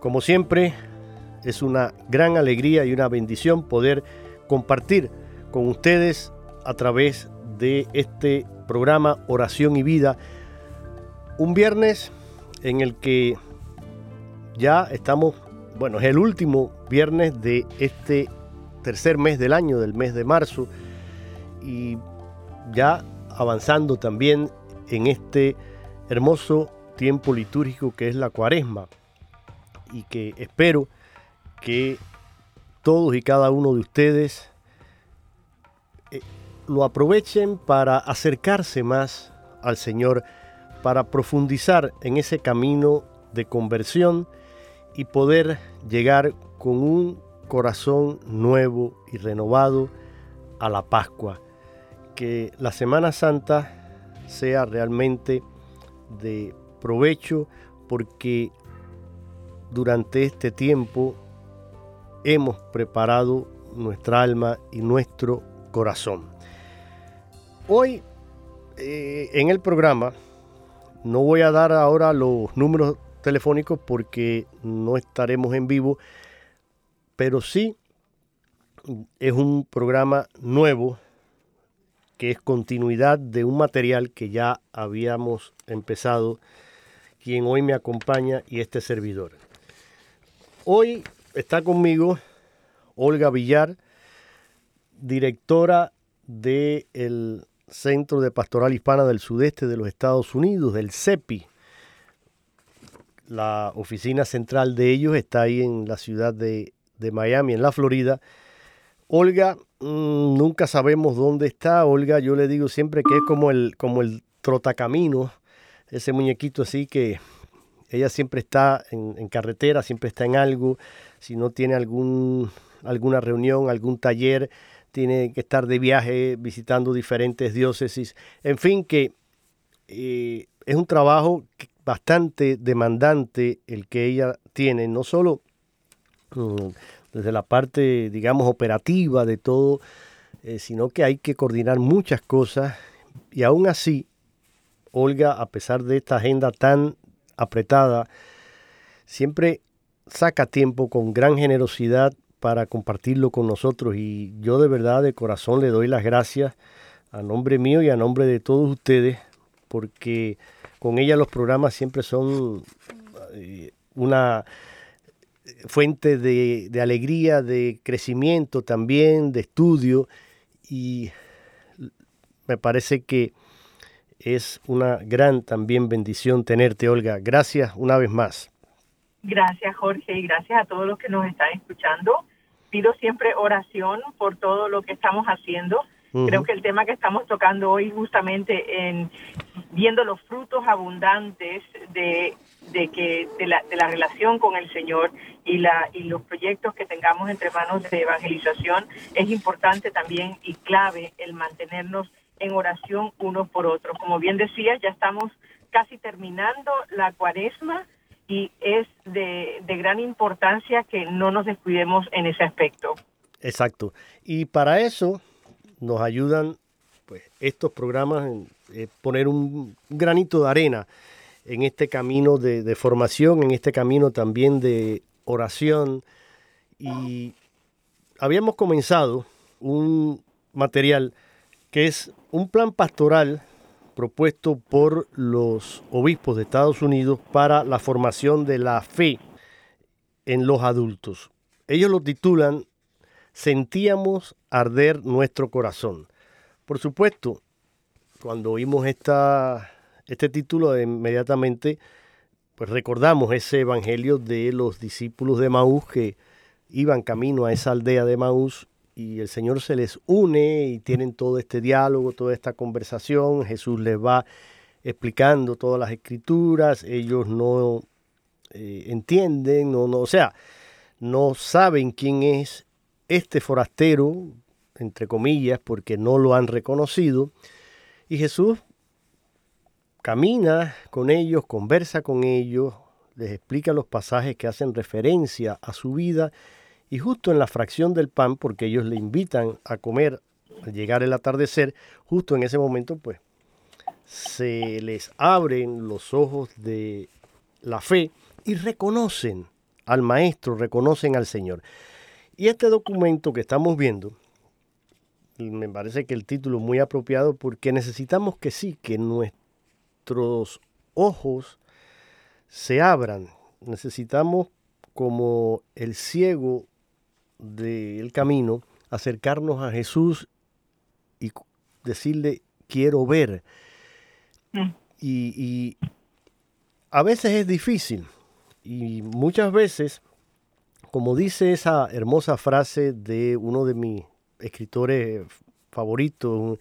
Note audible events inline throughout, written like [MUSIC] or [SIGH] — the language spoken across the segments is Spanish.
Como siempre, es una gran alegría y una bendición poder compartir con ustedes a través de este programa Oración y Vida. Un viernes en el que ya estamos, bueno, es el último viernes de este tercer mes del año, del mes de marzo, y ya avanzando también en este hermoso tiempo litúrgico que es la cuaresma y que espero que todos y cada uno de ustedes eh, lo aprovechen para acercarse más al Señor, para profundizar en ese camino de conversión y poder llegar con un corazón nuevo y renovado a la Pascua. Que la Semana Santa sea realmente de provecho porque durante este tiempo hemos preparado nuestra alma y nuestro corazón. Hoy eh, en el programa no voy a dar ahora los números telefónicos porque no estaremos en vivo, pero sí es un programa nuevo que es continuidad de un material que ya habíamos empezado, quien hoy me acompaña y este servidor. Hoy está conmigo Olga Villar, directora del Centro de Pastoral Hispana del Sudeste de los Estados Unidos, del CEPI. La oficina central de ellos está ahí en la ciudad de, Miami, en la Florida. Olga, mm, nunca sabemos dónde está. Olga, yo le digo siempre que es como el, como el trotacamino, ese muñequito así que ella siempre está en, carretera, siempre está en algo. Si no tiene algún, alguna reunión, algún taller, tiene que estar de viaje visitando diferentes diócesis. En fin, que eh, es un trabajo bastante demandante el que ella tiene, no solo mm, desde la parte, digamos, operativa de todo, eh, sino que hay que coordinar muchas cosas y aún así, Olga, a pesar de esta agenda tan apretada, siempre saca tiempo con gran generosidad para compartirlo con nosotros. Y yo de verdad de corazón le doy las gracias a nombre mío y a nombre de todos ustedes porque con ella los programas siempre son eh, una fuente de, de, alegría, de crecimiento también, de estudio. Y me parece que es una gran también bendición tenerte, Olga. Gracias una vez más. Gracias, Jorge, y gracias a todos los que nos están escuchando. Pido siempre oración por todo lo que estamos haciendo. Creo que el tema que estamos tocando hoy justamente en viendo los frutos abundantes de, de que de la, de la relación con el Señor y la y los proyectos que tengamos entre manos de evangelización es importante también y clave el mantenernos en oración unos por otros. Como bien decía, ya estamos casi terminando la cuaresma y es de, gran importancia que no nos descuidemos en ese aspecto. Exacto. Y para eso nos ayudan pues, estos programas en eh, poner un granito de arena en este camino de, formación, en este camino también de oración. Y habíamos comenzado un material que es un plan pastoral propuesto por los obispos de Estados Unidos para la formación de la fe en los adultos. Ellos lo titulan Sentíamos arder nuestro corazón. Por supuesto, cuando oímos esta, este título inmediatamente, pues recordamos ese evangelio de los discípulos de Maús que iban camino a esa aldea de Maús y el Señor se les une y tienen todo este diálogo, toda esta conversación. Jesús les va explicando todas las escrituras, ellos no eh, entienden, no, no, o sea, no saben quién es este forastero, entre comillas, porque no lo han reconocido. Y Jesús camina con ellos, conversa con ellos, les explica los pasajes que hacen referencia a su vida y justo en la fracción del pan, porque ellos le invitan a comer al llegar el atardecer, justo en ese momento, pues, se les abren los ojos de la fe y reconocen al Maestro, reconocen al Señor. Y este documento que estamos viendo, me parece que el título es muy apropiado porque necesitamos que sí, que nuestros ojos se abran. Necesitamos como el ciego del camino, acercarnos a Jesús y decirle, quiero ver. Mm. Y, a veces es difícil y muchas veces, como dice esa hermosa frase de uno de mis escritores favoritos,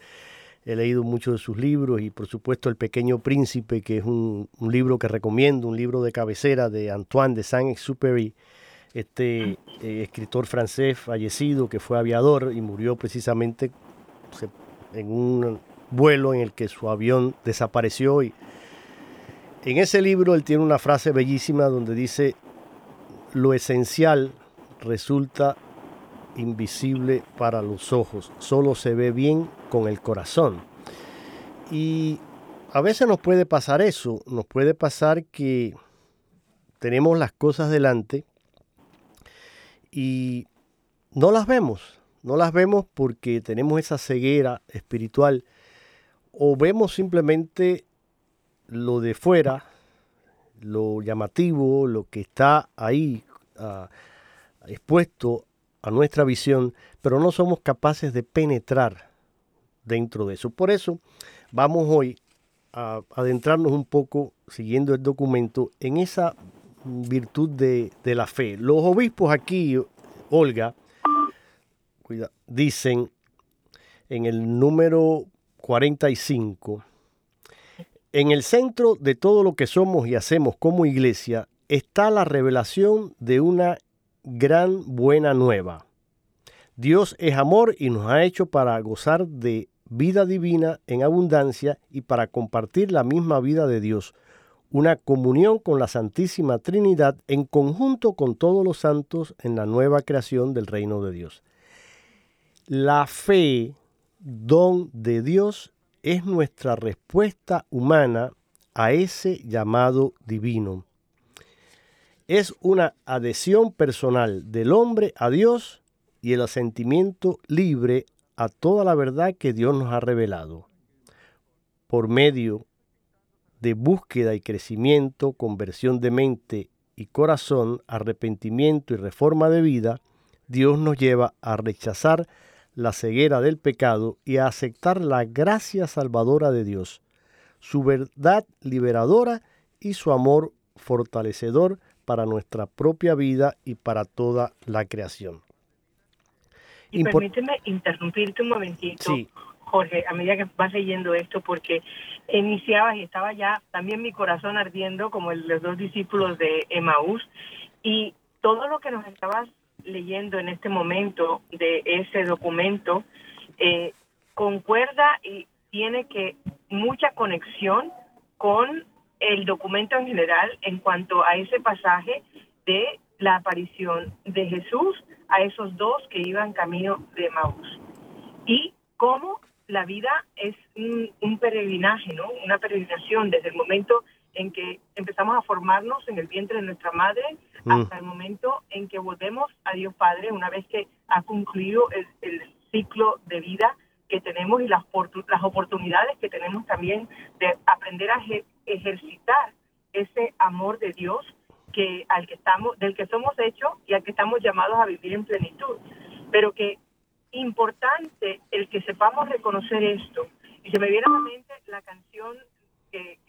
he leído muchos de sus libros y por supuesto El Pequeño Príncipe, que es un, un libro que recomiendo, un libro de cabecera de Antoine de Saint-Exupéry, este eh, escritor francés fallecido que fue aviador y murió precisamente en un vuelo en el que su avión desapareció. Y en ese libro él tiene una frase bellísima donde dice, lo esencial resulta invisible para los ojos, solo se ve bien con el corazón. Y a veces nos puede pasar eso, nos puede pasar que tenemos las cosas delante y no las vemos, no las vemos porque tenemos esa ceguera espiritual o vemos simplemente lo de fuera, lo llamativo, lo que está ahí ah, expuesto a nuestra visión, pero no somos capaces de penetrar dentro de eso. Por eso vamos hoy a adentrarnos un poco, siguiendo el documento, en esa virtud de, la fe. Los obispos aquí, Olga, dicen en el número 45, en el centro de todo lo que somos y hacemos como iglesia está la revelación de una gran buena nueva. Dios es amor y nos ha hecho para gozar de vida divina en abundancia y para compartir la misma vida de Dios una comunión con la Santísima Trinidad en conjunto con todos los santos en la nueva creación del reino de Dios. La fe, don de Dios, es nuestra respuesta humana a ese llamado divino. Es una adhesión personal del hombre a Dios y el asentimiento libre a toda la verdad que Dios nos ha revelado. Por medio de búsqueda y crecimiento, conversión de mente y corazón, arrepentimiento y reforma de vida, Dios nos lleva a rechazar la ceguera del pecado y a aceptar la gracia salvadora de Dios, su verdad liberadora y su amor fortalecedor para nuestra propia vida y para toda la creación. Y permíteme interrumpirte un momentito. Sí. Jorge, a medida que vas leyendo esto, porque iniciabas y estaba ya también mi corazón ardiendo como los dos discípulos de Emaús y todo lo que nos estabas leyendo en este momento de ese documento eh, concuerda y tiene que mucha conexión con el documento en general en cuanto a ese pasaje de la aparición de Jesús a esos dos que iban camino de Maús. Y cómo la vida es un, peregrinaje, ¿no? Una peregrinación desde el momento en que empezamos a formarnos en el vientre de nuestra madre mm. hasta el momento en que volvemos a Dios Padre una vez que ha concluido el, ciclo de vida que tenemos y las, las oportunidades que tenemos también de aprender a ejercitar ese amor de Dios que al que estamos del que somos hechos y al que estamos llamados a vivir en plenitud pero que importante el que sepamos reconocer esto. Y se me viene a la mente la canción que,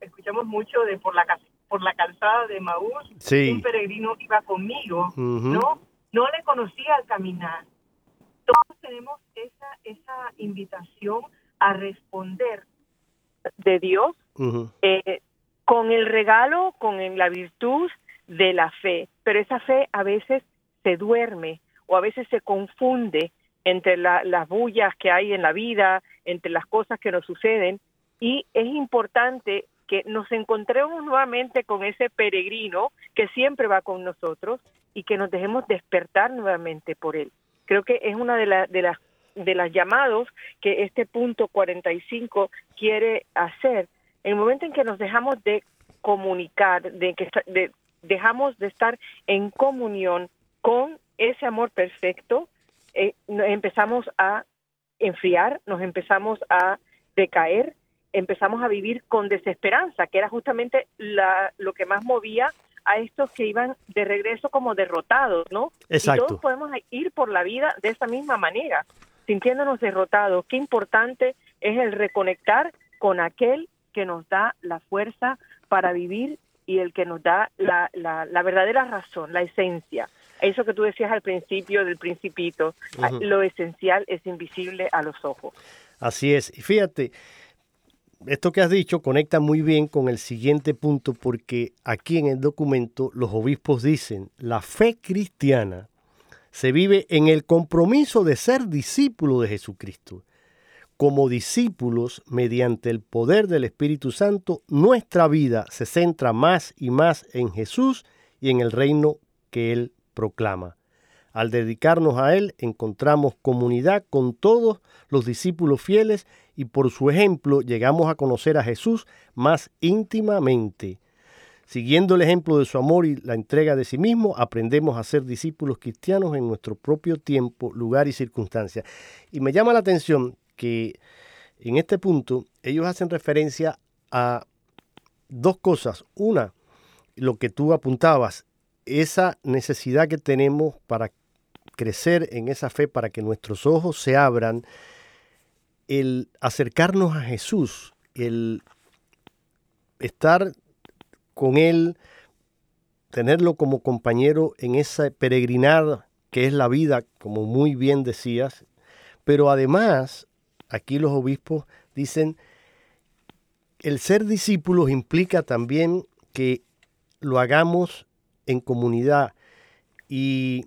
escuchamos mucho de por la por la calzada de Maús, un peregrino iba conmigo, ¿no? No le conocía al caminar. Todos tenemos esa, esa invitación a responder de Dios eh, con el regalo, con la virtud de la fe. Pero esa fe a veces se duerme o a veces se confunde entre las bullas que hay en la vida, entre las cosas que nos suceden, y es importante que nos encontremos nuevamente con ese peregrino que siempre va con nosotros y que nos dejemos despertar nuevamente por él. Creo que es una de, de las de llamados que este punto 45 quiere hacer. El momento en que nos dejamos de comunicar, de que dejamos de estar en comunión con ese amor perfecto, eh, empezamos a enfriar, nos empezamos a decaer, empezamos a vivir con desesperanza, que era justamente la, lo que más movía a estos que iban de regreso como derrotados, ¿no? Exacto. Y todos podemos ir por la vida de esa misma manera, sintiéndonos derrotados. Qué importante es el reconectar con aquel que nos da la fuerza para vivir y el que nos da la, la, la verdadera razón, la esencia eso que tú decías al principio del principito, lo esencial es invisible a los ojos. Así es. Y fíjate, esto que has dicho conecta muy bien con el siguiente punto porque aquí en el documento los obispos dicen, la fe cristiana se vive en el compromiso de ser discípulo de Jesucristo. Como discípulos, mediante el poder del Espíritu Santo, nuestra vida se centra más y más en Jesús y en el reino que Él proclama. Al dedicarnos a Él encontramos comunidad con todos los discípulos fieles y por su ejemplo llegamos a conocer a Jesús más íntimamente. Siguiendo el ejemplo de su amor y la entrega de sí mismo, aprendemos a ser discípulos cristianos en nuestro propio tiempo, lugar y circunstancia. Y me llama la atención que en este punto ellos hacen referencia a dos cosas. Una, lo que tú apuntabas, esa necesidad que tenemos para crecer en esa fe, para que nuestros ojos se abran, el acercarnos a Jesús, el estar con Él, tenerlo como compañero en esa peregrinar que es la vida, como muy bien decías, pero además, aquí los obispos dicen, el ser discípulos implica también que lo hagamos en comunidad y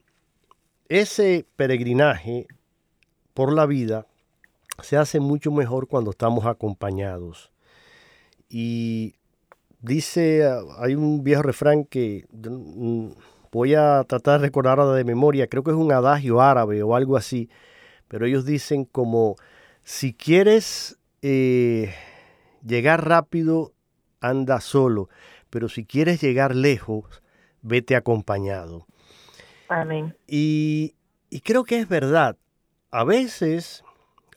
ese peregrinaje por la vida se hace mucho mejor cuando estamos acompañados. Y dice, hay un viejo refrán que mm, voy a tratar de recordar de memoria, creo que es un adagio árabe o algo así, pero ellos dicen como, si quieres eh, llegar rápido, anda solo, pero si quieres llegar lejos, vete acompañado. Amén. Y, creo que es verdad. A veces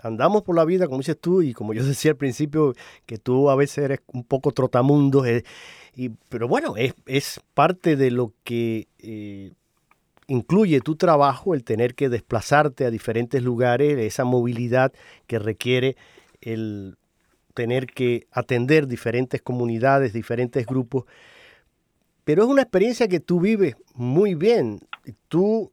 andamos por la vida, como dices tú, y como yo [LAUGHS] decía al principio, que tú a veces eres un poco trotamundo, eh, y, pero bueno, es, es, parte de lo que eh, incluye tu trabajo, el tener que desplazarte a diferentes lugares, esa movilidad que requiere el tener que atender diferentes comunidades, diferentes grupos. Pero es una experiencia que tú vives muy bien. Tú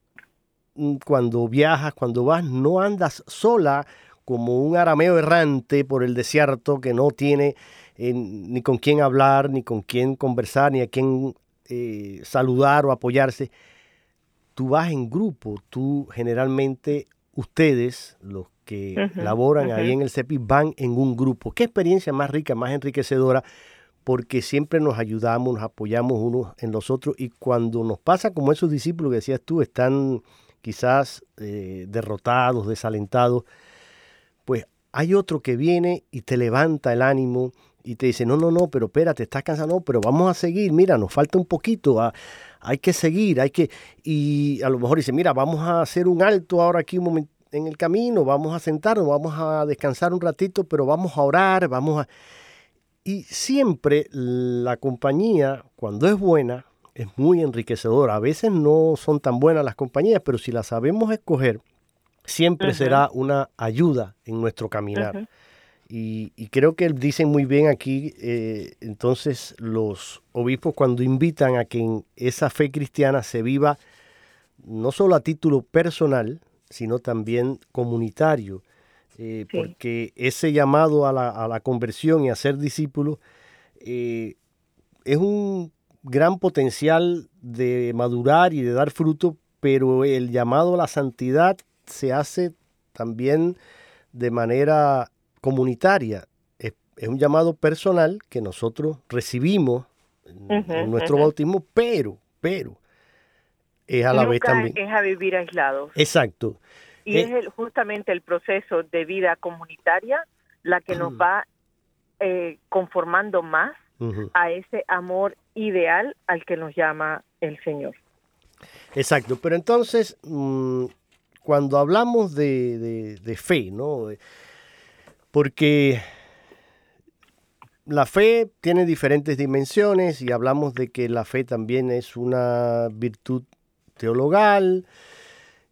mm, cuando viajas, cuando vas, no andas sola como un arameo errante por el desierto que no tiene eh, ni con quién hablar, ni con quién conversar, ni a quién eh, saludar o apoyarse. Tú vas en grupo, tú generalmente, ustedes, los que laboran ahí en el CEPI, van en un grupo. ¿Qué experiencia más rica, más enriquecedora? Porque siempre nos ayudamos, nos apoyamos unos en los otros y cuando nos pasa como esos discípulos que decías tú, están quizás eh, derrotados, desalentados, pues hay otro que viene y te levanta el ánimo y te dice, no, no, no, pero espérate, estás cansado, no, pero vamos a seguir, mira, nos falta un poquito, ah, hay que seguir, hay que, y a lo mejor dice, mira, vamos a hacer un alto ahora aquí en el camino, vamos a sentarnos, vamos a descansar un ratito, pero vamos a orar, vamos a... Y siempre la compañía, cuando es buena, es muy enriquecedora. A veces no son tan buenas las compañías, pero si las sabemos escoger, siempre será una ayuda en nuestro caminar. y, creo que dicen muy bien aquí, eh, entonces, los obispos cuando invitan a que en esa fe cristiana se viva no solo a título personal, sino también comunitario, eh, porque ese llamado a la, conversión y a ser discípulo eh, es un gran potencial de madurar y de dar fruto, pero el llamado a la santidad se hace también de manera comunitaria. Es, un llamado personal que nosotros recibimos en, nuestro bautismo, pero, pero, es a la vez también. Es a vivir aislados. Exacto. Y eh, es justamente el proceso de vida comunitaria la que nos va eh, conformando más a ese amor ideal al que nos llama el Señor. Exacto, pero entonces, mm, cuando hablamos de, de fe, ¿no? Porque la fe tiene diferentes dimensiones y hablamos de que la fe también es una virtud teologal,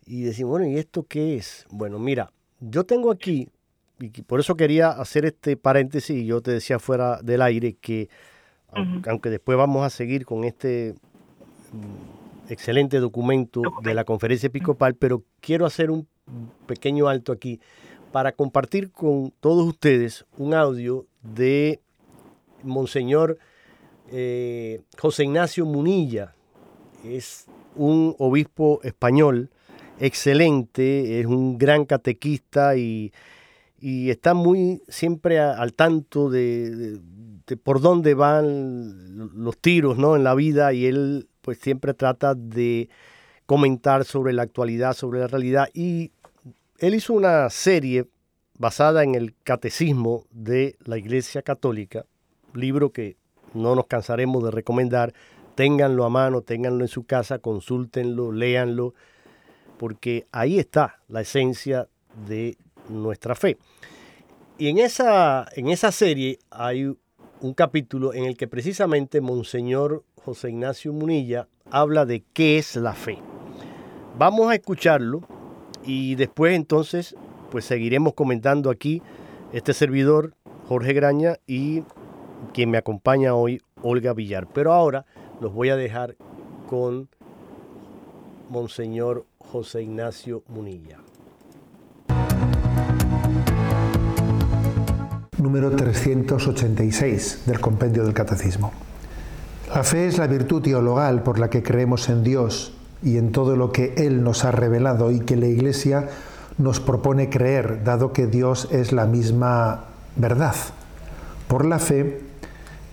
y decimos, bueno, ¿y esto qué es? Bueno, mira, yo tengo aquí, y por eso quería hacer este paréntesis, y yo te decía fuera del aire que, aunque después vamos a seguir con este mm, excelente documento de la conferencia episcopal, pero quiero hacer un pequeño alto aquí para compartir con todos ustedes un audio de Monseñor eh, José Ignacio Munilla, es un obispo español excelente, es un gran catequista y, está muy siempre al tanto de, por dónde van los tiros ¿no? en la vida y él pues siempre trata de comentar sobre la actualidad, sobre la realidad. Y él hizo una serie basada en el catecismo de la Iglesia Católica, libro que no nos cansaremos de recomendar, ténganlo a mano, ténganlo en su casa, consúltenlo, léanlo, porque ahí está la esencia de nuestra fe. Y en esa, en esa serie hay un capítulo en el que precisamente Monseñor José Ignacio Munilla habla de qué es la fe. Vamos a escucharlo y después entonces pues seguiremos comentando aquí este servidor Jorge Graña y quien me acompaña hoy Olga Villar. Pero ahora los voy a dejar con Monseñor José Ignacio Munilla. Número 386 del Compendio del Catecismo. La fe es la virtud teologal por la que creemos en Dios y en todo lo que Él nos ha revelado y que la Iglesia nos propone creer, dado que Dios es la misma verdad. Por la fe,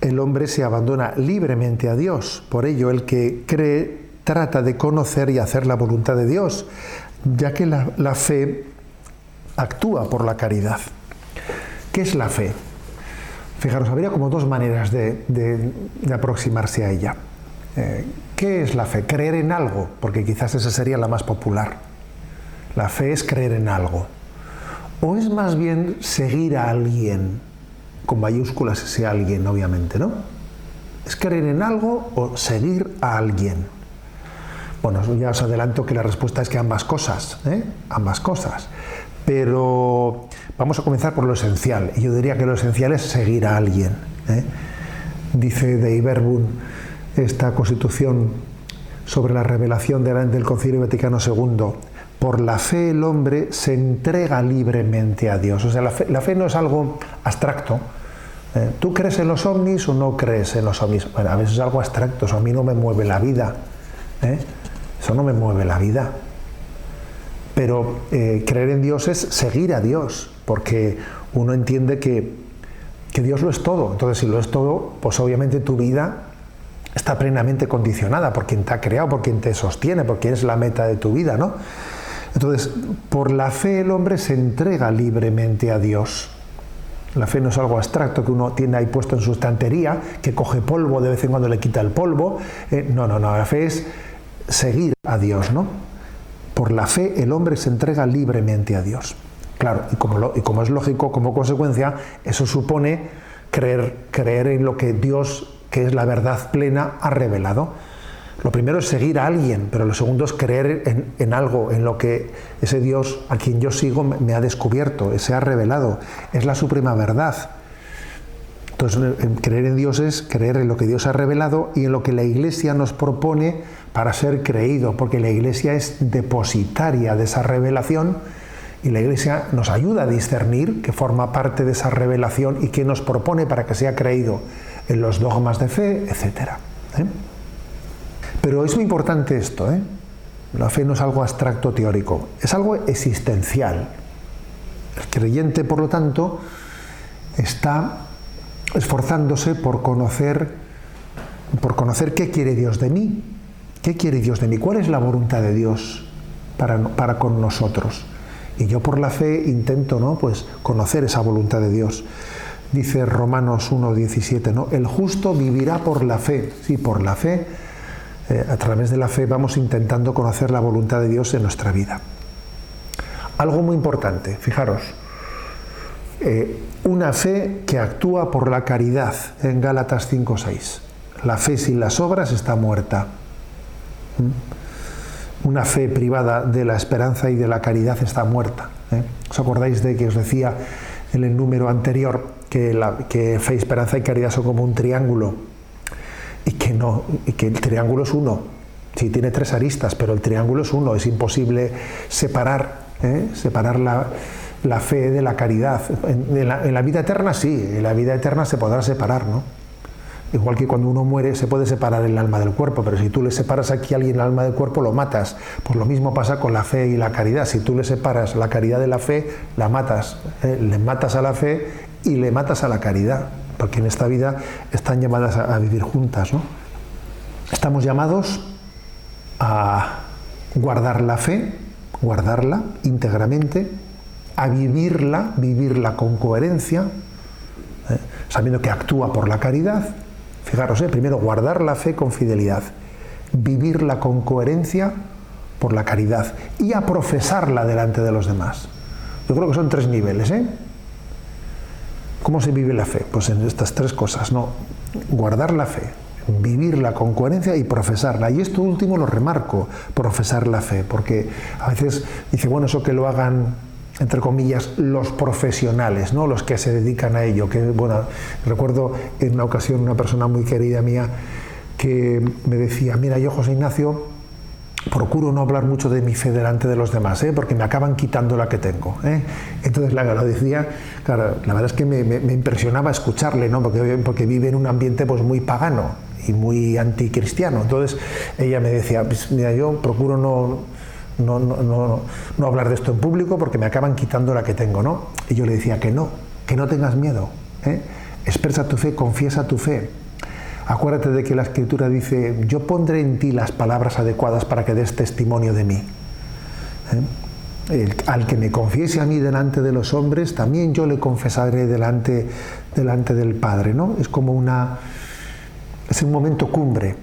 el hombre se abandona libremente a Dios. Por ello, el que cree trata de conocer y hacer la voluntad de Dios, ya que la, fe actúa por la caridad. ¿Qué es la fe? Fijaros, habría como dos maneras de, aproximarse a ella. Eh, ¿Qué es la fe? Creer en algo, porque quizás esa sería la más popular. La fe es creer en algo. O es más bien seguir a alguien, con mayúsculas ese alguien, obviamente, ¿no? Es creer en algo o seguir a alguien. Bueno, ya os adelanto que la respuesta es que ambas cosas, ¿eh? ambas cosas. Pero vamos a comenzar por lo esencial. Y yo diría que lo esencial es seguir a alguien. ¿eh? Dice de Iberbun esta constitución sobre la revelación del Concilio Vaticano II. Por la fe el hombre se entrega libremente a Dios. O sea, la fe, no es algo abstracto. ¿eh? ¿Tú crees en los ovnis o no crees en los ovnis? Bueno, a veces es algo abstracto, a mí no me mueve la vida. Eso no me mueve la vida. Pero eh, creer en Dios es seguir a Dios, porque uno entiende que, que Dios lo es todo. Entonces, si lo es todo, pues obviamente tu vida está plenamente condicionada por quien te ha creado, por quien te sostiene, por es la meta de tu vida, ¿no? Entonces, por la fe el hombre se entrega libremente a Dios. La fe no es algo abstracto que uno tiene ahí puesto en su estantería, que coge polvo, de vez en cuando le quita el polvo. Eh, no, no, no, la fe es seguir a Dios, ¿no? Por la fe el hombre se entrega libremente a Dios. Claro, y como, y como es lógico, como consecuencia, eso supone creer, creer en lo que Dios, que es la verdad plena, ha revelado. Lo primero es seguir a alguien, pero lo segundo es creer en, en, algo, en lo que ese Dios a quien yo sigo me ha descubierto, se ha revelado. Es la suprema verdad. Entonces, creer en Dios es creer en lo que Dios ha revelado y en lo que la Iglesia nos propone para ser creído, porque la Iglesia es depositaria de esa revelación y la Iglesia nos ayuda a discernir que forma parte de esa revelación y que nos propone para que sea creído en los dogmas de fe, etc. ¿eh? Pero es muy importante esto, ¿eh? la fe no es algo abstracto teórico, es algo existencial. El creyente, por lo tanto, está esforzándose por conocer, por conocer qué quiere Dios de mí, qué quiere Dios de mí, cuál es la voluntad de Dios para, para con nosotros. Y yo por la fe intento ¿no? pues, conocer esa voluntad de Dios. Dice Romanos 1.17, ¿no? el justo vivirá por la fe. Sí, por la fe, eh, a través de la fe vamos intentando conocer la voluntad de Dios en nuestra vida. Algo muy importante, fijaros, eh, una fe que actúa por la caridad en Gálatas 5.6. La fe sin las obras está muerta. ¿Mm? Una fe privada de la esperanza y de la caridad está muerta. ¿eh? ¿Os acordáis de que os decía en el número anterior que, la, que fe, esperanza y caridad son como un triángulo? Y que, no, y que el triángulo es uno. Sí, tiene tres aristas, pero el triángulo es uno. Es imposible separar, ¿eh? separar la, la fe de la caridad. En, la, vida eterna sí, en la vida eterna se podrá separar, ¿no? Igual que cuando uno muere se puede separar el alma del cuerpo, pero si tú le separas aquí a alguien el alma del cuerpo, lo matas. Pues lo mismo pasa con la fe y la caridad. Si tú le separas la caridad de la fe, la matas. ¿eh? Le matas a la fe y le matas a la caridad, porque en esta vida están llamadas a, a vivir juntas, ¿no? Estamos llamados a guardar la fe, guardarla íntegramente a vivirla, vivirla con coherencia, ¿eh? sabiendo que actúa por la caridad. Fijaros, ¿eh? primero guardar la fe con fidelidad, vivirla con coherencia por la caridad y a profesarla delante de los demás. Yo creo que son tres niveles. ¿eh? ¿Cómo se vive la fe? Pues en estas tres cosas, ¿no? Guardar la fe, vivirla con coherencia y profesarla. Y esto último lo remarco, profesar la fe, porque a veces dice, bueno, eso que lo hagan entre comillas, los profesionales, ¿no? los que se dedican a ello. Que, bueno, recuerdo en una ocasión una persona muy querida mía que me decía, mira, yo José Ignacio, procuro no hablar mucho de mi fe delante de los demás, ¿eh? porque me acaban quitando la que tengo. ¿eh? Entonces la, lo decía, claro, la verdad es que me, impresionaba escucharle, ¿no? porque, porque vive en un ambiente pues, muy pagano y muy anticristiano. Entonces ella me decía, pues, mira, yo procuro no, no, no, no, hablar de esto en público porque me acaban quitando la que tengo, ¿no? Y yo le decía que no, que no tengas miedo. ¿eh? Expresa tu fe, confiesa tu fe. Acuérdate de que la escritura dice, yo pondré en ti las palabras adecuadas para que des testimonio de mí. ¿eh? al que me confiese a mí delante de los hombres, también yo le confesaré delante, delante del Padre. ¿no? Es como una... Es un momento cumbre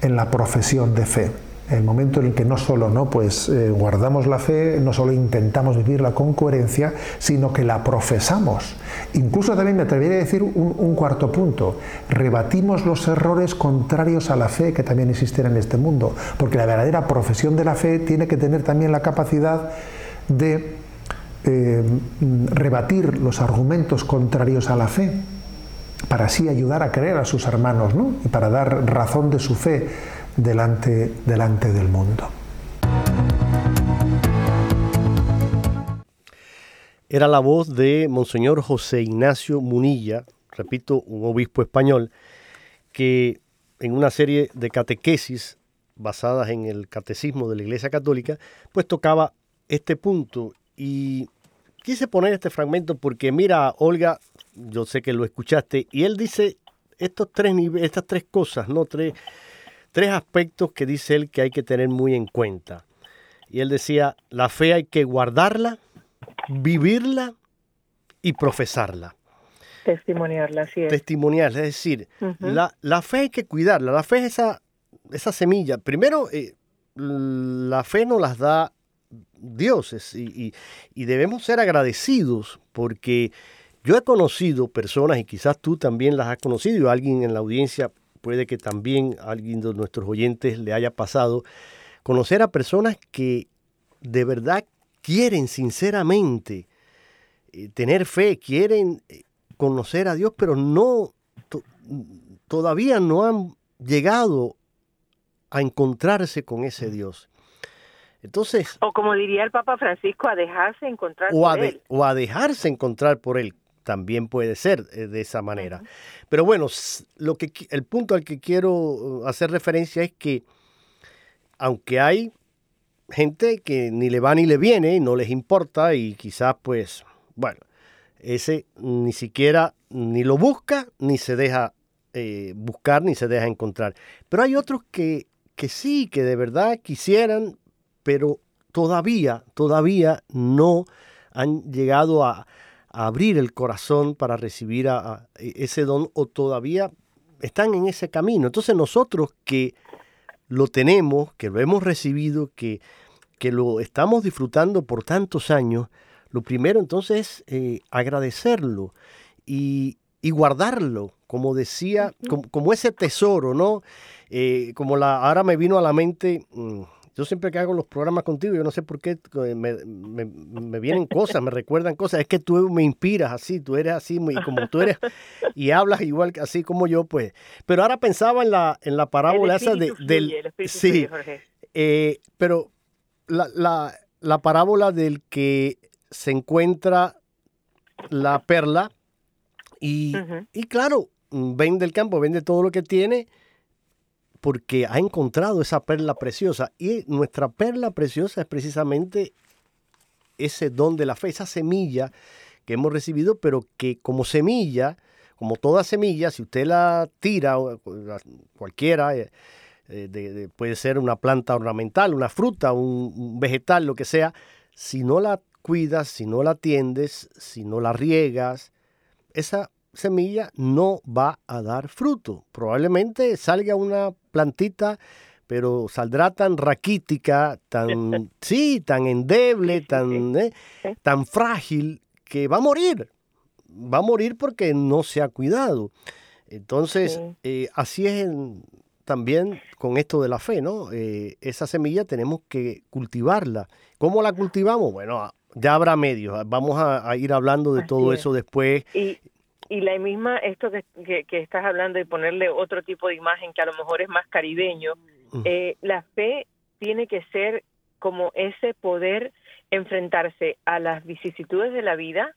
en la profesión de fe el momento en el que no solo ¿no? Pues, eh, guardamos la fe, no solo intentamos vivirla con coherencia, sino que la profesamos. Incluso también me atrevería a decir un, cuarto punto, rebatimos los errores contrarios a la fe que también existen en este mundo, porque la verdadera profesión de la fe tiene que tener también la capacidad de eh, rebatir los argumentos contrarios a la fe para así ayudar a creer a sus hermanos ¿no? y para dar razón de su fe delante, delante del mundo. Era la voz de Monseñor José Ignacio Munilla, repito, un obispo español, que en una serie de catequesis basadas en el catecismo de la Iglesia Católica, pues tocaba este punto y quise poner este fragmento porque mira, Olga, yo sé que lo escuchaste, y él dice estos tres estas tres cosas, ¿no? Tres, tres aspectos que dice él que hay que tener muy en cuenta. Y él decía, la fe hay que guardarla, vivirla y profesarla. Testimoniarla, así es. Testimoniarla, es decir, la, la, fe hay que cuidarla, la fe es esa, esa semilla. Primero, eh, la fe nos las da Dios y, y, debemos ser agradecidos porque yo he conocido personas y quizás tú también las has conocido y alguien en la audiencia puede que también alguien de nuestros oyentes le haya pasado, conocer a personas que de verdad quieren sinceramente eh, tener fe, quieren eh, conocer a Dios, pero no todavía no han llegado a encontrarse con ese Dios. Entonces, o como diría el Papa Francisco, a dejarse encontrar o por él. O a dejarse encontrar por él, también puede ser eh, de esa manera. Pero bueno, lo que, el punto al que quiero uh, hacer referencia es que aunque hay gente que ni le va ni le viene, y no les importa y quizás pues, bueno, ese ni siquiera ni lo busca ni se deja eh, buscar ni se deja encontrar. Pero hay otros que, que sí, que de verdad quisieran, pero todavía, todavía no han llegado a, abrir el corazón para recibir a, e, ese don o todavía están en ese camino. Entonces nosotros que lo tenemos, que lo hemos recibido, que, que lo estamos disfrutando por tantos años, lo primero entonces es eh, agradecerlo y, y, guardarlo, como decía, como, ese tesoro, ¿no? Eh, como la, ahora me vino a la mente, mm, yo siempre que hago los programas contigo, yo no sé por qué me, me, me, vienen cosas, me recuerdan cosas. Es que tú me inspiras así, tú eres así, muy, como tú eres, y hablas igual así como yo, pues. Pero ahora pensaba en la, en la parábola esa de, del. sí, eh, pero la, la, la parábola del que se encuentra la perla y, y claro, vende el campo, vende todo lo que tiene porque ha encontrado esa perla preciosa. Y nuestra perla preciosa es precisamente ese don de la fe, esa semilla que hemos recibido, pero que como semilla, como toda semilla, si usted la tira, cualquiera, eh, eh, puede ser una planta ornamental, una fruta, un, vegetal, lo que sea, si no la cuidas, si no la atiendes, si no la riegas, esa semilla no va a dar fruto. Probablemente salga una plantita, pero saldrá tan raquítica, tan, [LAUGHS] sí, tan endeble, tan, eh, tan frágil, que va a morir. Va a morir porque no se ha cuidado. Entonces, eh, así es también con esto de la fe, ¿no? Eh, esa semilla tenemos que cultivarla. ¿Cómo la cultivamos? Bueno, ya habrá medios. Vamos a, ir hablando de todo eso después y la misma, esto que, que, estás hablando de ponerle otro tipo de imagen que a lo mejor es más caribeño, mm. eh, la fe tiene que ser como ese poder enfrentarse a las vicisitudes de la vida,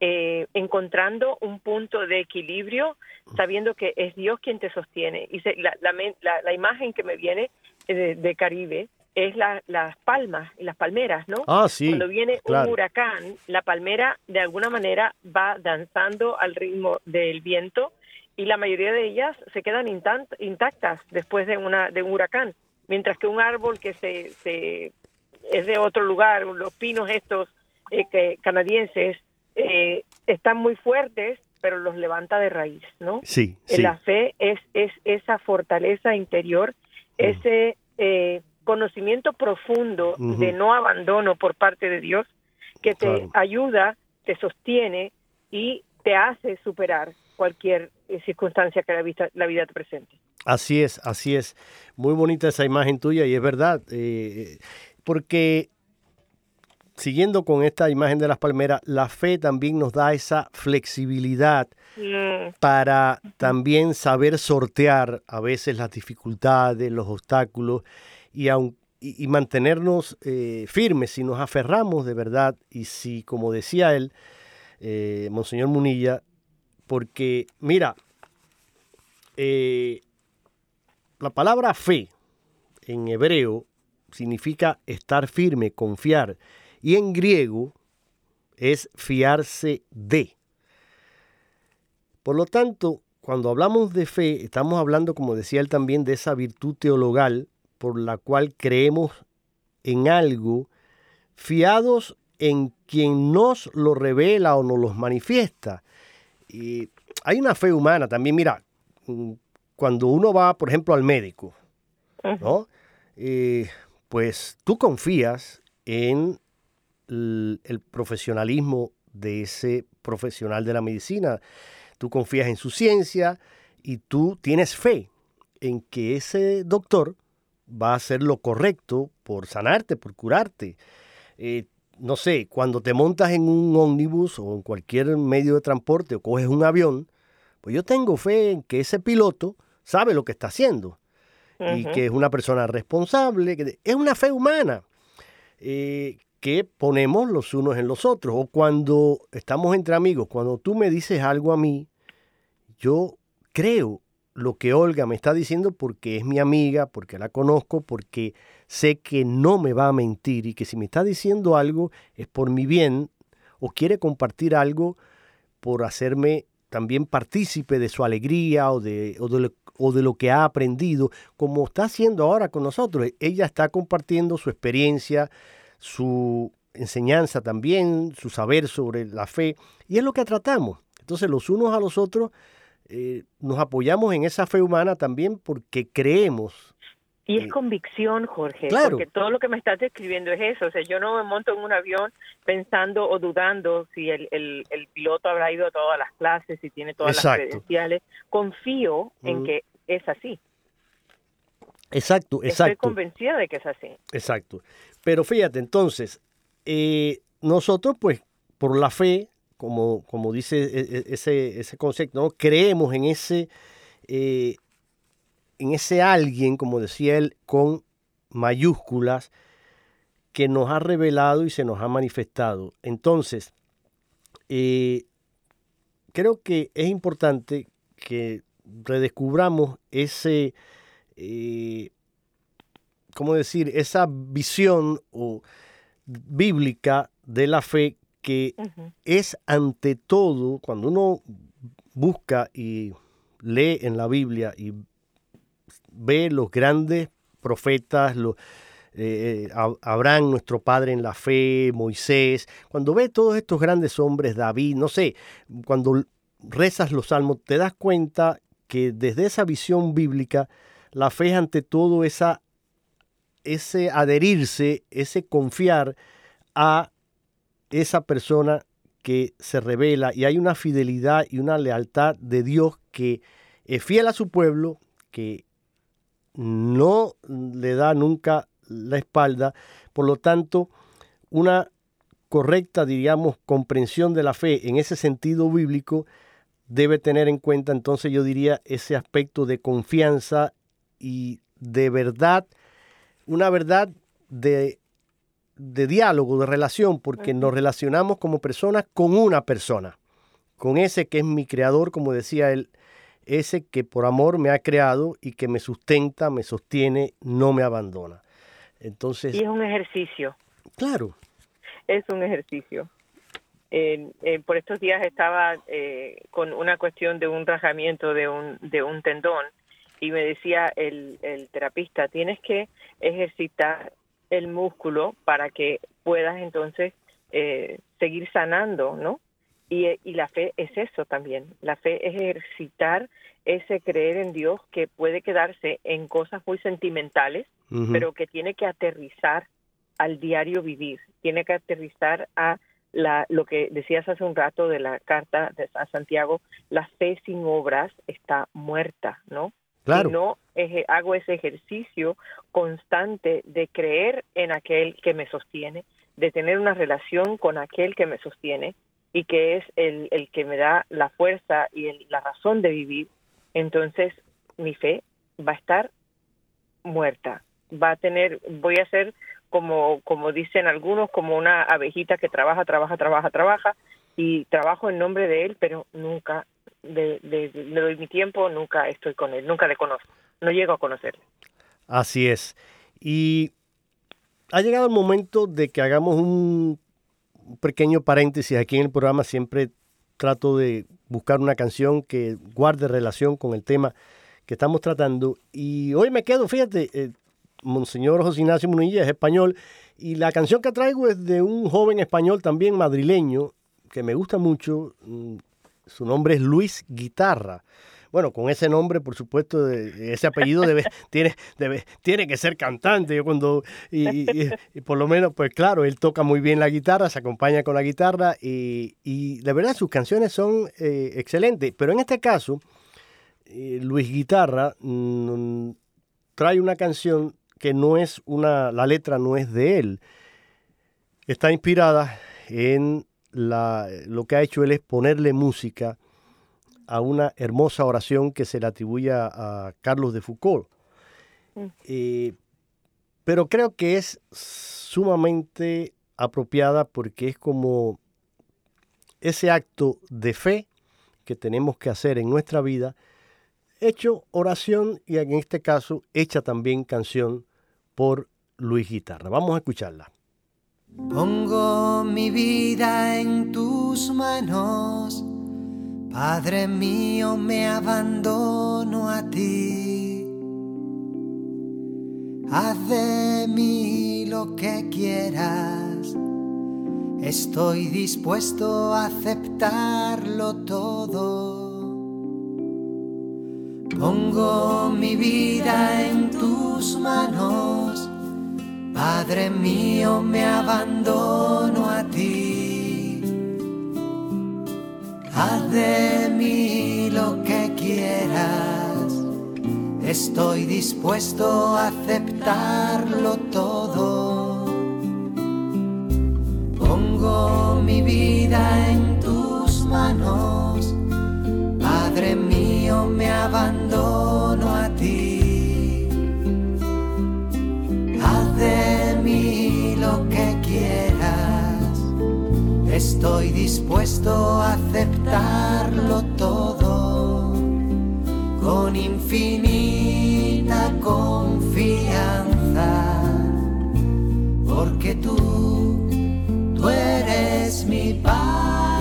eh, encontrando un punto de equilibrio, sabiendo que es Dios quien te sostiene. Y la, la, la, imagen que me viene de, de Caribe es la, las palmas y las palmeras, ¿no? Ah, sí. Cuando viene un huracán, la palmera de alguna manera va danzando al ritmo del viento y la mayoría de ellas se quedan intactas después de una de un huracán, mientras que un árbol que se, se es de otro lugar, los pinos estos eh, que, canadienses eh, están muy fuertes, pero los levanta de raíz, ¿no? Sí. La fe es es esa fortaleza interior, ese eh, conocimiento profundo de no abandono por parte de Dios que te ayuda, te sostiene y te hace superar cualquier eh, circunstancia que la vida, la vida te presente. Así es, así es. Muy bonita esa imagen tuya y es verdad, eh, porque siguiendo con esta imagen de las palmeras, la fe también nos da esa flexibilidad mm. para también saber sortear a veces las dificultades, los obstáculos y, y, mantenernos eh, firmes si nos aferramos de verdad y si, como decía él, eh, Monseñor Munilla, porque mira, eh, la palabra fe en hebreo significa estar firme, confiar, y en griego es fiarse de. Por lo tanto, cuando hablamos de fe, estamos hablando, como decía él también, de esa virtud teologal por la cual creemos en algo, fiados en quien nos lo revela o nos lo manifiesta. Y hay una fe humana también, mira, mm, cuando uno va, por ejemplo, al médico, ¿no? Eh, pues tú confías en el, profesionalismo de ese profesional de la medicina, tú confías en su ciencia y tú tienes fe en que ese doctor va a hacer lo correcto por sanarte, por curarte. Eh, no sé, cuando te montas en un ómnibus o en cualquier medio de transporte o coges un avión, pues yo tengo fe en que ese piloto sabe lo que está haciendo y que es una persona responsable, que es una fe humana eh, que ponemos los unos en los otros. O cuando estamos entre amigos, cuando tú me dices algo a mí, yo creo lo que Olga me está diciendo porque es mi amiga, porque la conozco, porque sé que no me va a mentir y que si me está diciendo algo es por mi bien o quiere compartir algo por hacerme también partícipe de su alegría o de, o de, lo que ha aprendido, como está haciendo ahora con nosotros. Ella está compartiendo su experiencia, su enseñanza también, su saber sobre la fe, y es lo que tratamos. Entonces los unos a los otros eh, nos apoyamos en esa fe humana también porque creemos. Y es convicción, Jorge, porque todo lo que me estás describiendo es eso. O sea, yo no me monto en un avión pensando o dudando si el, el, piloto habrá ido a todas las clases, si tiene todas las credenciales. Confío en que es así. Exacto, exacto. Estoy convencida de que es así. Exacto. Pero fíjate, entonces, eh, nosotros pues por la fe, como, como dice e, e, ese, ese concepto, creemos en ese, eh, en ese alguien, como decía él, con mayúsculas, que nos ha revelado y se nos ha manifestado. Entonces, eh, creo que es importante que redescubramos ese, eh, ¿cómo decir?, esa visión o, bíblica de la fe que es ante todo, cuando uno busca y lee en la Biblia y ve los grandes profetas, los, eh, Abraham, nuestro padre en la fe, Moisés, cuando ve todos estos grandes hombres, David, no sé, cuando rezas los salmos, te das cuenta que desde esa visión bíblica, la fe es ante todo esa, ese adherirse, ese confiar a esa persona que se revela y hay una fidelidad y una lealtad de Dios que es fiel a su pueblo, que no le da nunca la espalda, por lo tanto, una correcta, diríamos, comprensión de la fe en ese sentido bíblico debe tener en cuenta entonces yo diría ese aspecto de confianza y de verdad, una verdad de, de diálogo, de relación, porque nos relacionamos como personas con una persona, con ese que es mi creador, como decía él, ese que por amor me ha creado y que me sustenta, me sostiene, no me abandona. Entonces, y es un ejercicio. Claro. Es un ejercicio por estos días estaba eh, con una cuestión de un rajamiento de un, de un tendón y me decía el, el terapista, tienes que ejercitar el músculo para que puedas entonces eh, seguir sanando, ¿no? Y, y, la fe es eso también. La fe es ejercitar ese creer en Dios que puede quedarse en cosas muy sentimentales, pero que tiene que aterrizar al diario vivir, tiene que aterrizar a la, lo que decías hace un rato de la carta de Santiago, la fe sin obras está muerta, ¿no? Claro. No hago ese ejercicio constante de creer en aquel que me sostiene, de tener una relación con aquel que me sostiene y que es el, el que me da la fuerza y la razón de vivir, entonces mi fe va a estar muerta. Va a tener, voy a ser como, como dicen algunos, como una abejita que trabaja, trabaja, trabaja, trabaja, y trabajo en nombre de él, pero nunca le, doy mi tiempo, nunca estoy con él, nunca le conozco, no llego a conocerle. Así es. Y ha llegado el momento de que hagamos un pequeño paréntesis aquí en el programa, siempre trato de buscar una canción que guarde relación con el tema que estamos tratando. Y hoy me quedo, fíjate, eh, Monseñor José Ignacio Munilla es español y la canción que traigo es de un joven español también madrileño que me gusta mucho. Su nombre es Luis Guitarra. Bueno, con ese nombre, por supuesto, ese apellido debe, [LAUGHS] tiene, debe, tiene que ser cantante. Yo cuando, y, por lo menos, pues claro, él toca muy bien la guitarra, se acompaña con la guitarra y, y de verdad sus canciones son eh, excelentes. Pero en este caso, eh, Luis Guitarra mm, trae una canción que no es una, la letra no es de él. Está inspirada en la, lo que ha hecho él es ponerle música a una hermosa oración que se le atribuye a, Carlos de Foucault. Mm. Eh, pero creo que es sumamente apropiada porque es como ese acto de fe que tenemos que hacer en nuestra vida, hecho oración y en este caso hecha también canción por Luis Guitarra. Vamos a escucharla. Pongo mi vida en tus manos Padre mío, me abandono a ti. Haz de mí lo que quieras. Estoy dispuesto a aceptarlo todo. Pongo mi vida en tus manos. Padre mío, me abandono a ti. Haz de mí lo que quieras, estoy dispuesto a aceptarlo todo. Pongo mi vida en tus manos, Padre mío, me abandono Estoy dispuesto a aceptarlo todo con infinita confianza, porque tú, tú eres mi paz.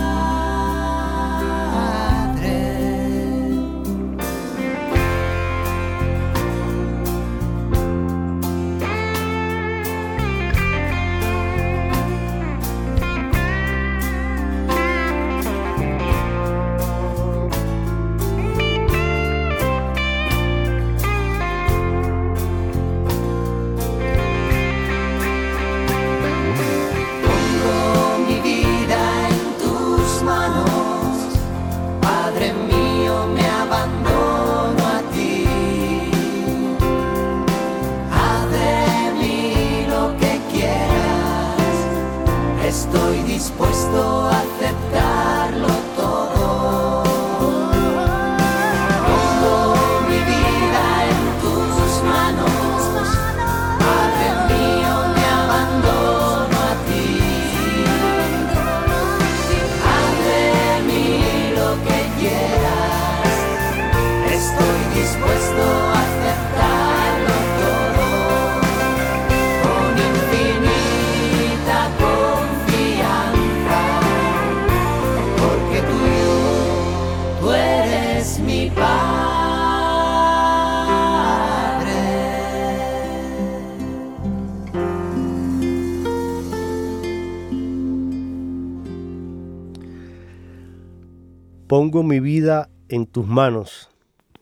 Pongo mi vida en tus manos,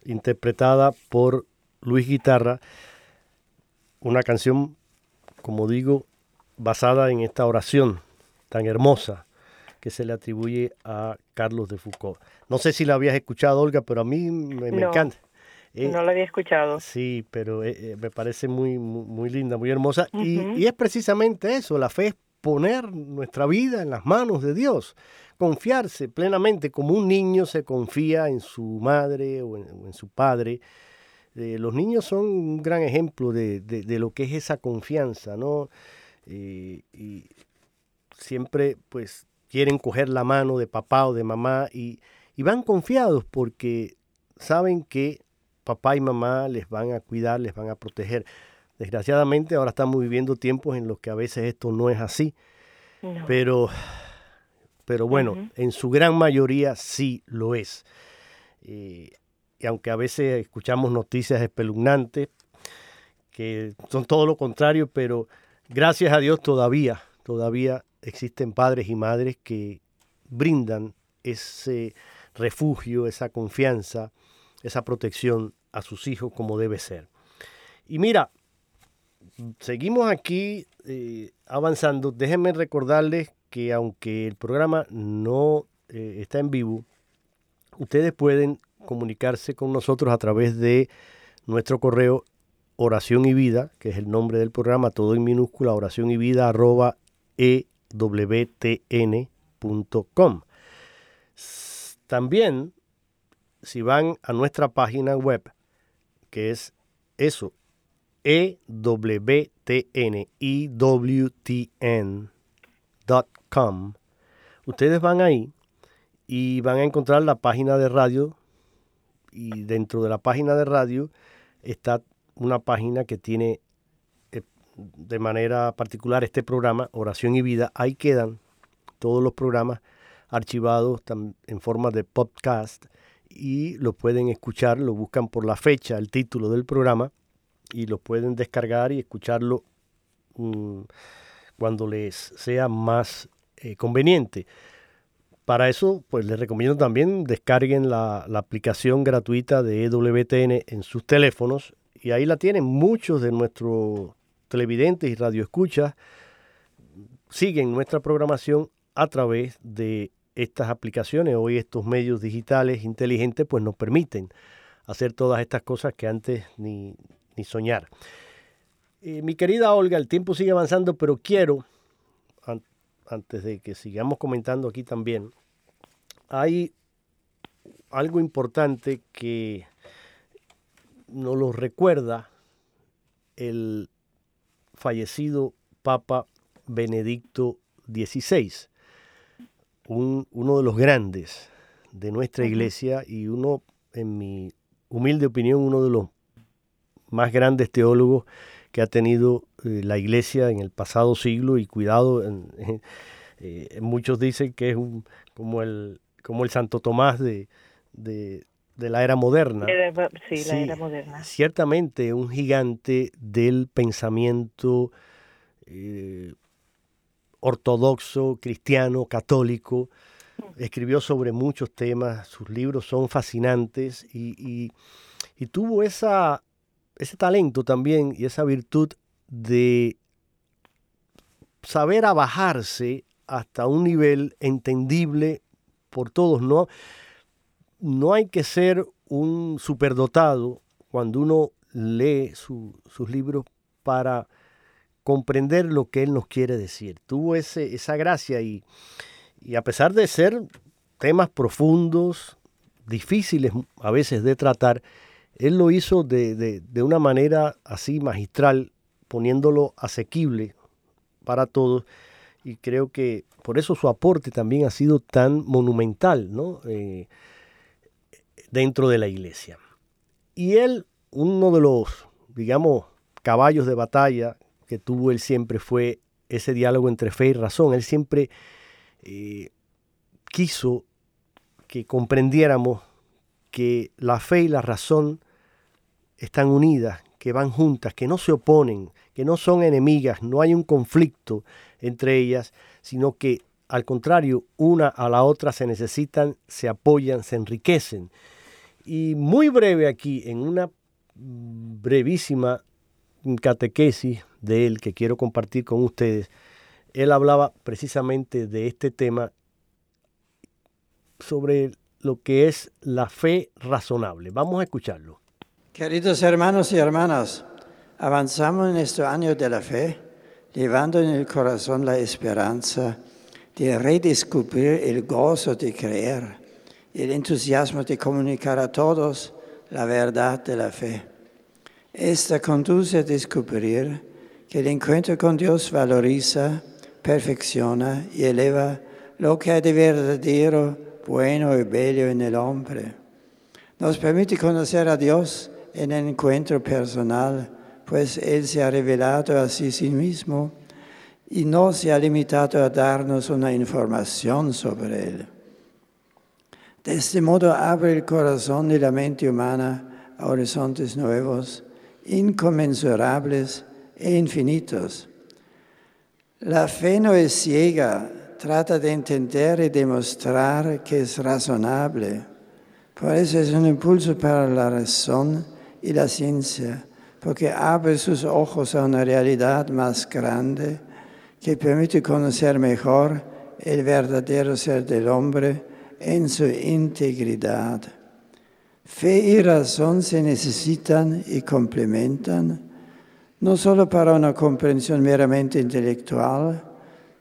interpretada por Luis Guitarra, una canción, como digo, basada en esta oración tan hermosa que se le atribuye a Carlos de Foucault. No sé si la habías escuchado, Olga, pero a mí me, encanta. Eh, no la había escuchado. Sí, pero eh, eh, me parece muy, muy, linda, muy hermosa. y, y, es precisamente eso, la fe es poner nuestra vida en las manos de Dios confiarse plenamente, como un niño se confía en su madre o en, su padre. Eh, los niños son un gran ejemplo de, lo que es esa confianza, ¿no? Eh, y siempre, pues, quieren coger la mano de papá o de mamá y, y van confiados porque saben que papá y mamá les van a cuidar, les van a proteger. Desgraciadamente ahora estamos viviendo tiempos en los que a veces esto no es así pero, pero bueno, en su gran mayoría sí lo es. y aunque a veces escuchamos noticias espeluznantes, que son todo lo contrario, pero gracias a Dios todavía, todavía existen padres y madres que brindan ese refugio, esa confianza, esa protección a sus hijos como debe ser. Y mira, seguimos aquí eh, avanzando. Déjenme recordarles que aunque el programa no eh, está en vivo, ustedes pueden comunicarse con nosotros a través de nuestro correo oración y vida, que es el nombre del programa, todo en minúscula, oración y vida ewtn.com. También, si van a nuestra página web, que es eso, ewtn.com, ustedes van ahí y van a encontrar la página de radio y dentro de la página de radio está una página que tiene eh, de manera particular este programa, Oración y Vida. Ahí quedan todos los programas archivados en forma de podcast y lo pueden escuchar, lo buscan por la fecha, el título del programa y lo pueden descargar y escucharlo mm, cuando les sea más eh, conveniente. Para eso, pues les recomiendo también descarguen la, aplicación gratuita de EWTN en sus teléfonos y ahí la tienen muchos de nuestros televidentes y radioescuchas siguen nuestra programación a través de estas aplicaciones. Hoy estos medios digitales inteligentes pues nos permiten hacer todas estas cosas que antes ni, ni soñar. Eh, mi querida Olga, el tiempo sigue avanzando, pero quiero, antes de que sigamos comentando aquí también, hay algo importante que nos lo recuerda el fallecido Papa Benedicto XVI, uno de los grandes de nuestra iglesia y uno, en mi humilde opinión, uno de los más grandes teólogos que ha tenido eh, la iglesia en el pasado siglo y cuidado, eh, muchos dicen que es un, como, el, como el Santo Tomás de, de la era moderna. Sí, la era moderna. Ciertamente un gigante del pensamiento eh, ortodoxo, cristiano, católico. Escribió sobre muchos temas, sus libros son fascinantes y, y tuvo esa, ese talento también y esa virtud de saber abajarse hasta un nivel entendible por todos, ¿no? no hay que ser un superdotado cuando uno lee sus libros para comprender lo que él nos quiere decir. Tuvo ese, esa gracia y, a pesar de ser temas profundos, difíciles a veces de tratar, él lo hizo de, de una manera así magistral, poniéndolo asequible para todos y creo que por eso su aporte también ha sido tan monumental, ¿no? Eh, dentro de la iglesia. Y él, uno de los, digamos, caballos de batalla que tuvo él siempre fue ese diálogo entre fe y razón. Él siempre eh, quiso que comprendiéramos que la fe y la razón están unidas, que van juntas, que no se oponen, que no son enemigas, no hay un conflicto entre ellas, sino que al contrario, una a la otra se necesitan, se apoyan, se enriquecen. Y muy breve aquí, en una brevísima catequesis de él que quiero compartir con ustedes, él hablaba precisamente de este tema sobre lo que es la fe razonable. Vamos a escucharlo. Queridos hermanos y hermanas, avanzamos en este año de la fe, llevando en el corazón la esperanza de redescubrir el gozo de creer el entusiasmo de comunicar a todos la verdad de la fe. Esta conduce a descubrir que el encuentro con Dios valoriza, perfecciona y eleva lo que hay de verdadero, bueno y bello en el hombre. Nos permite conocer a Dios en el encuentro personal, pues Él se ha revelado a sí mismo y no se ha limitado a darnos una información sobre Él. De este modo abre el corazón y la mente humana a horizontes nuevos, inconmensurables e infinitos. La fe no es ciega, trata de entender y demostrar que es razonable. Por eso es un impulso para la razón y la ciencia, porque abre sus ojos a una realidad más grande que permite conocer mejor el verdadero ser del hombre en su integridad. Fe y razón se necesitan y complementan, no solo para una comprensión meramente intelectual,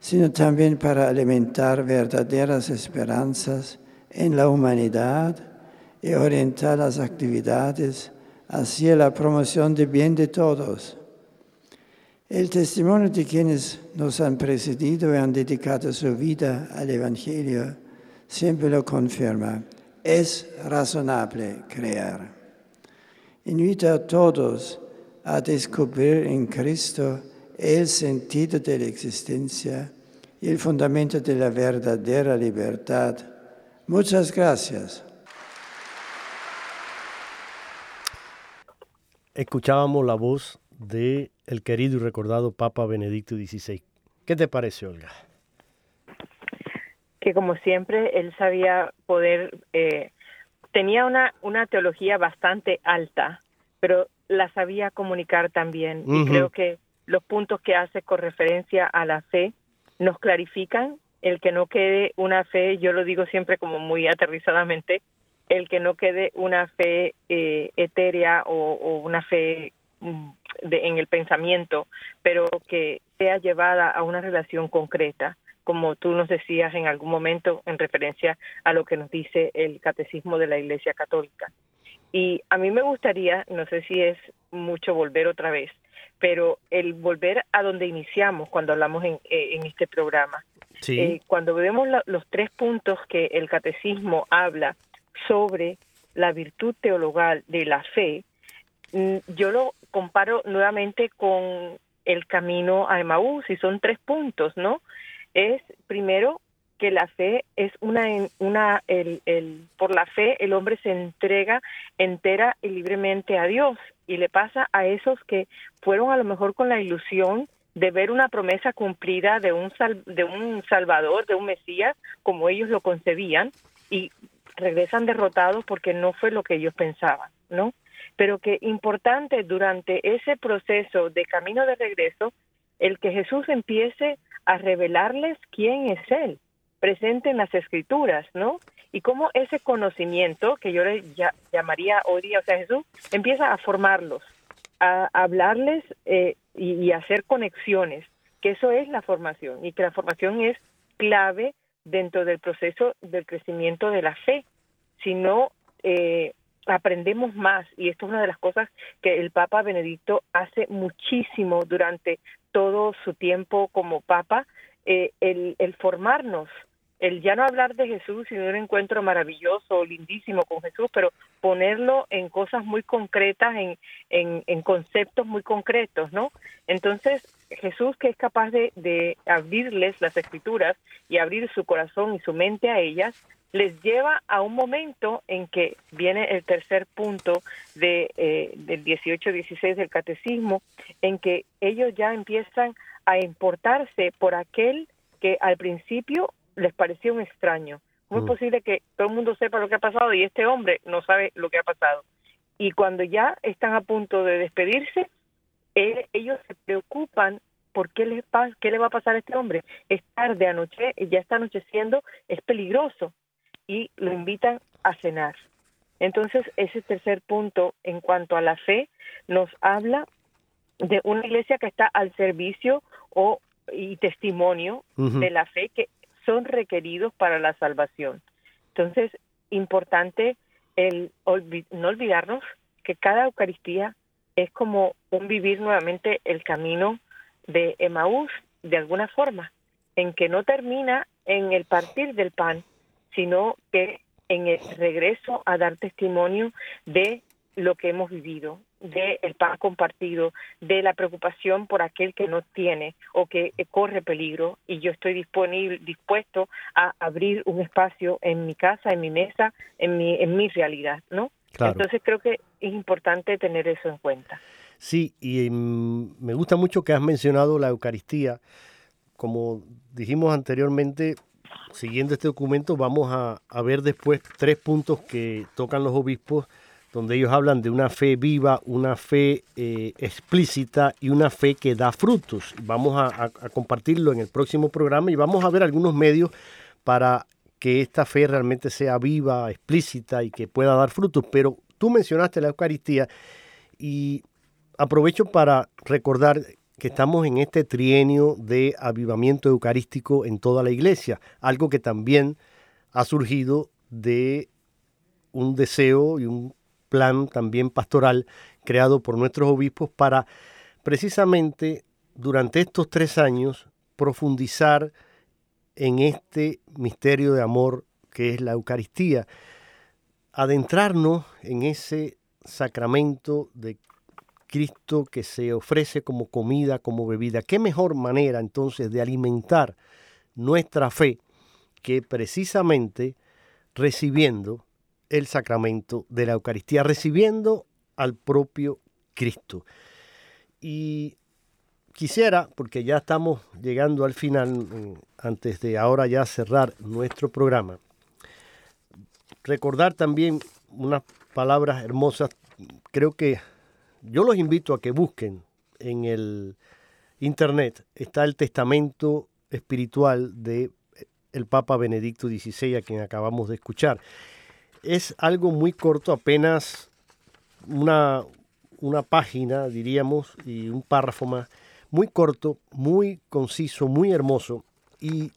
sino también para alimentar verdaderas esperanzas en la humanidad y orientar las actividades hacia la promoción del bien de todos. El testimonio de quienes nos han precedido y han dedicado su vida al Evangelio siempre lo confirma. Es razonable creer. Invita a todos a descubrir en Cristo el sentido de la existencia el fundamento de la verdadera libertad. Muchas gracias. Escuchábamos la voz de el querido y recordado Papa Benedicto XVI. ¿Qué te parece, Olga? Que como siempre, él sabía poder, eh, tenía una, una teología bastante alta, pero la sabía comunicar también. Y creo que los puntos que hace con referencia a la fe nos clarifican el que no quede una fe, yo lo digo siempre como muy aterrizadamente, el que no quede una fe eh, etérea o, una fe mm, en el pensamiento, pero que sea llevada a una relación concreta, como tú nos decías en algún momento en referencia a lo que nos dice el catecismo de la Iglesia Católica. Y a mí me gustaría, no sé si es mucho volver otra vez, pero el volver a donde iniciamos cuando hablamos en, eh, este programa. Eh, cuando vemos los tres puntos que el catecismo habla sobre la virtud teologal de la fe, mm, yo lo comparo nuevamente con el camino a Emaús y son tres puntos, ¿no? Es primero que la fe es una, una el, el, por la fe el hombre se entrega entera y libremente a Dios y le pasa a esos que fueron a lo mejor con la ilusión de ver una promesa cumplida de un de un salvador, de un mesías como ellos lo concebían y regresan derrotados porque no fue lo que ellos pensaban, ¿no? Pero que importante durante ese proceso de camino de regreso el que Jesús empiece a revelarles quién es él presente en las escrituras, ¿no? Y cómo ese conocimiento, que yo le llamaría hoy día, o sea, Jesús empieza a formarlos, a hablarles eh, y, y, hacer conexiones, que eso es la formación y que la formación es clave dentro del proceso del crecimiento de la fe. Si no, eh, aprendemos más y esto es una de las cosas que el Papa Benedicto hace muchísimo durante todo su tiempo como Papa, eh, el, el formarnos el ya no hablar de Jesús, sino un encuentro maravilloso, lindísimo con Jesús, pero ponerlo en cosas muy concretas, en, en, conceptos muy concretos, ¿no? Entonces, Jesús que es capaz de, de, abrirles las escrituras y abrir su corazón y su mente a ellas, les lleva a un momento en que viene el tercer punto de, eh, del 18-16 del catecismo, en que ellos ya empiezan a importarse por aquel que al principio les pareció un extraño. Muy mm. posible que todo el mundo sepa lo que ha pasado y este hombre no sabe lo que ha pasado. Y cuando ya están a punto de despedirse, ellos se preocupan por qué le, qué le va a pasar a este hombre. Es tarde, anoche, ya está anocheciendo, es peligroso. Y lo invitan a cenar. Entonces, ese tercer punto en cuanto a la fe nos habla de una iglesia que está al servicio o y testimonio de la fe que son requeridos para la salvación. Entonces, importante no olvidarnos que cada Eucaristía es como un vivir nuevamente el camino de Emaús de alguna forma, en que no termina en el partir del pan, sino que en el regreso a dar testimonio de lo que hemos vivido del pan compartido, de la preocupación por aquel que no tiene o que corre peligro y yo estoy disponible, dispuesto a abrir un espacio en mi casa, en mi mesa, en mi, en mi realidad, ¿no? Entonces creo que es importante tener eso en cuenta. Sí, y mm, me gusta mucho que has mencionado la Eucaristía. Como dijimos anteriormente, siguiendo este documento, vamos a, a ver después tres puntos que tocan los obispos donde ellos hablan de una fe viva, una fe eh, explícita y una fe que da frutos. Vamos a, compartirlo en el próximo programa y vamos a ver algunos medios para que esta fe realmente sea viva, explícita y que pueda dar frutos. Pero tú mencionaste la Eucaristía y aprovecho para recordar que estamos en este trienio de avivamiento eucarístico en toda la iglesia, algo que también ha surgido de un deseo y un plan también pastoral creado por nuestros obispos para precisamente durante estos tres años profundizar en este misterio de amor que es la Eucaristía, adentrarnos en ese sacramento de Cristo que se ofrece como comida, como bebida. ¿Qué mejor manera entonces de alimentar nuestra fe que precisamente recibiendo el sacramento de la Eucaristía, recibiendo al propio Cristo. Y quisiera, porque ya estamos llegando al final, mm, antes de ahora ya cerrar nuestro programa, recordar también unas palabras hermosas. Creo que yo los invito a que busquen en el internet, está el testamento espiritual de el Papa Benedicto XVI, a quien acabamos de escuchar es algo muy corto, apenas una, una página, diríamos, y un párrafo más, muy corto, muy conciso, muy hermoso. Y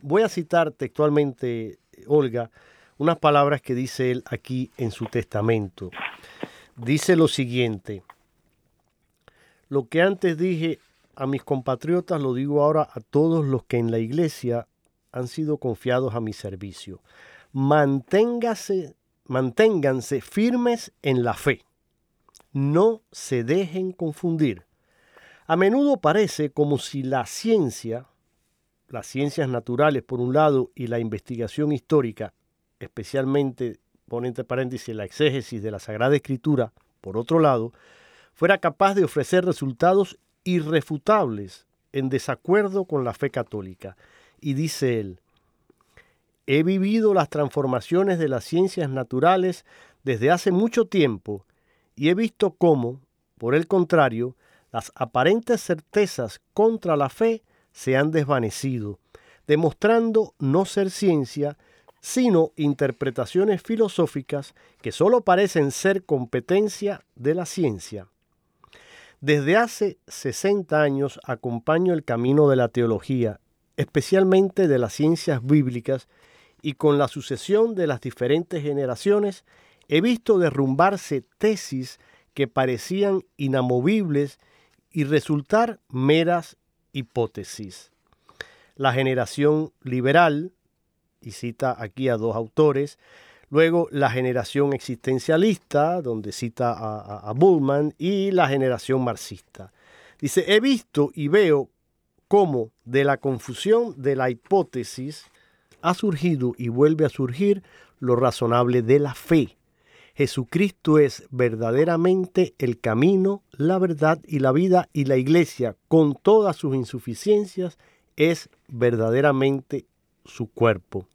voy a citar textualmente, Olga, unas palabras que dice él aquí en su testamento. Dice lo siguiente, lo que antes dije a mis compatriotas lo digo ahora a todos los que en la iglesia han sido confiados a mi servicio manténgase, manténganse firmes en la fe. No se dejen confundir. A menudo parece como si la ciencia, las ciencias naturales por un lado y la investigación histórica, especialmente, pone entre paréntesis, la exégesis de la Sagrada Escritura, por otro lado, fuera capaz de ofrecer resultados irrefutables en desacuerdo con la fe católica. Y dice él, He vivido las transformaciones de las ciencias naturales desde hace mucho tiempo y he visto cómo, por el contrario, las aparentes certezas contra la fe se han desvanecido, demostrando no ser ciencia, sino interpretaciones filosóficas que sólo parecen ser competencia de la ciencia. Desde hace 60 años acompaño el camino de la teología, especialmente de las ciencias bíblicas, y con la sucesión de las diferentes generaciones he visto derrumbarse tesis que parecían inamovibles y resultar meras hipótesis. La generación liberal, y cita aquí a dos autores, luego la generación existencialista, donde cita a, a Bullman, y la generación marxista. Dice, he visto y veo cómo de la confusión de la hipótesis ha surgido y vuelve a surgir lo razonable de la fe. Jesucristo es verdaderamente el camino, la verdad y la vida y la iglesia, con todas sus insuficiencias, es verdaderamente su cuerpo.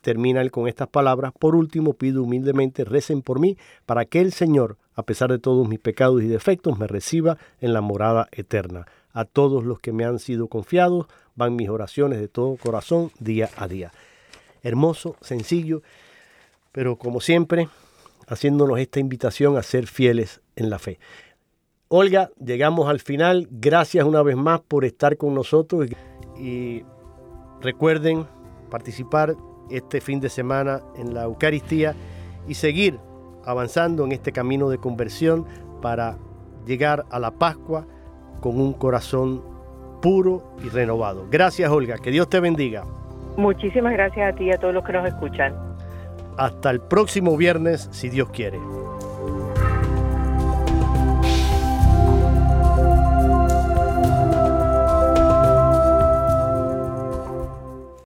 Termina él con estas palabras. Por último, pido humildemente, recen por mí, para que el Señor, a pesar de todos mis pecados y defectos, me reciba en la morada eterna. A todos los que me han sido confiados, van mis oraciones de todo corazón día a día hermoso, sencillo, pero como siempre, haciéndonos esta invitación a ser fieles en la fe. Olga, llegamos al final. Gracias una vez más por estar con nosotros y recuerden participar este fin de semana en la Eucaristía y seguir avanzando en este camino de conversión para llegar a la Pascua con un corazón puro y renovado. Gracias Olga, que Dios te bendiga. Muchísimas gracias a ti y a todos los que nos escuchan. Hasta el próximo viernes, si Dios quiere.